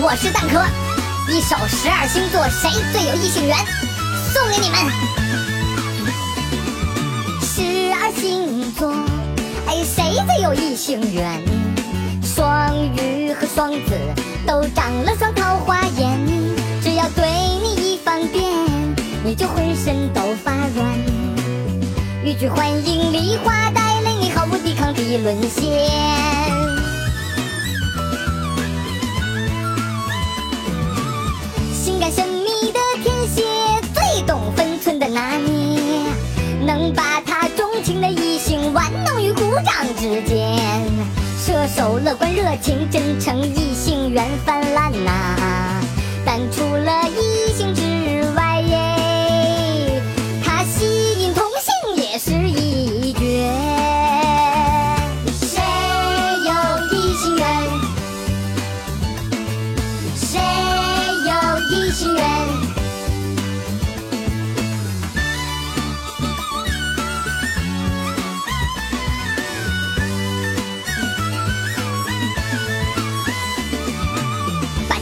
我是蛋壳，一首十二星座谁最有异性缘送给你们。十二星座，哎，谁最有异性缘？双鱼和双子都长了双桃花眼，只要对你一方便，你就浑身都发软。欲拒还迎，梨花带泪，你毫无抵抗地沦陷。情的异性玩弄于股掌之间。射手乐观热情真诚，异性缘分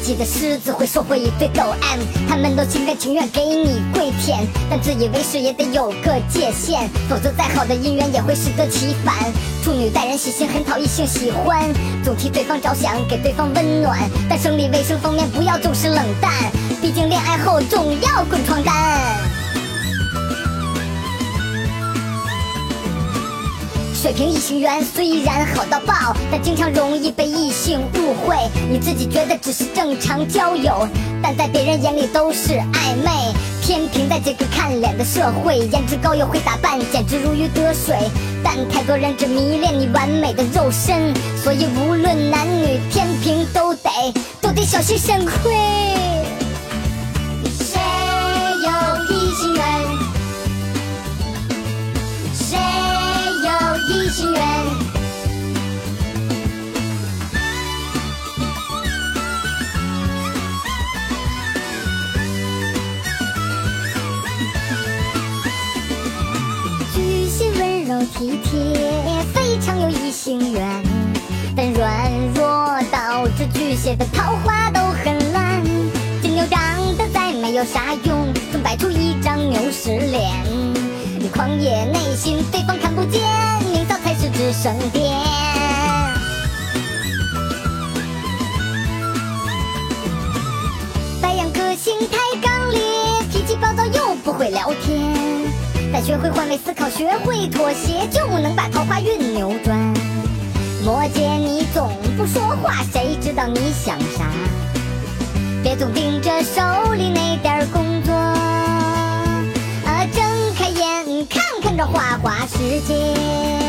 自己的狮子会收获一堆狗 M，他们都心甘情愿给你跪舔，但自以为是也得有个界限，否则再好的姻缘也会适得其反。处女待人细心，很讨异性喜欢，总替对方着想，给对方温暖，但生理卫生方面不要总是冷淡，毕竟恋爱后总要滚床单。水瓶异性缘虽然好到爆，但经常容易被异性误会。你自己觉得只是正常交友，但在别人眼里都是暧昧。天平在这个看脸的社会，颜值高又会打扮，简直如鱼得水。但太多人只迷恋你完美的肉身，所以无论男女，天平都得都得小心肾亏。蟹温柔体贴，非常有异性缘，但软弱导致巨蟹的桃花都很烂。金牛长得再没有啥用，总摆出一张牛屎脸。你狂野内心，对方看不见，明早才是只剩点。白羊个性太刚烈，脾气暴躁又不会聊天。学会换位思考，学会妥协，就能把桃花运扭转。摩羯你总不说话，谁知道你想啥？别总盯着手里那点工作，啊，睁开眼看看这花花世界。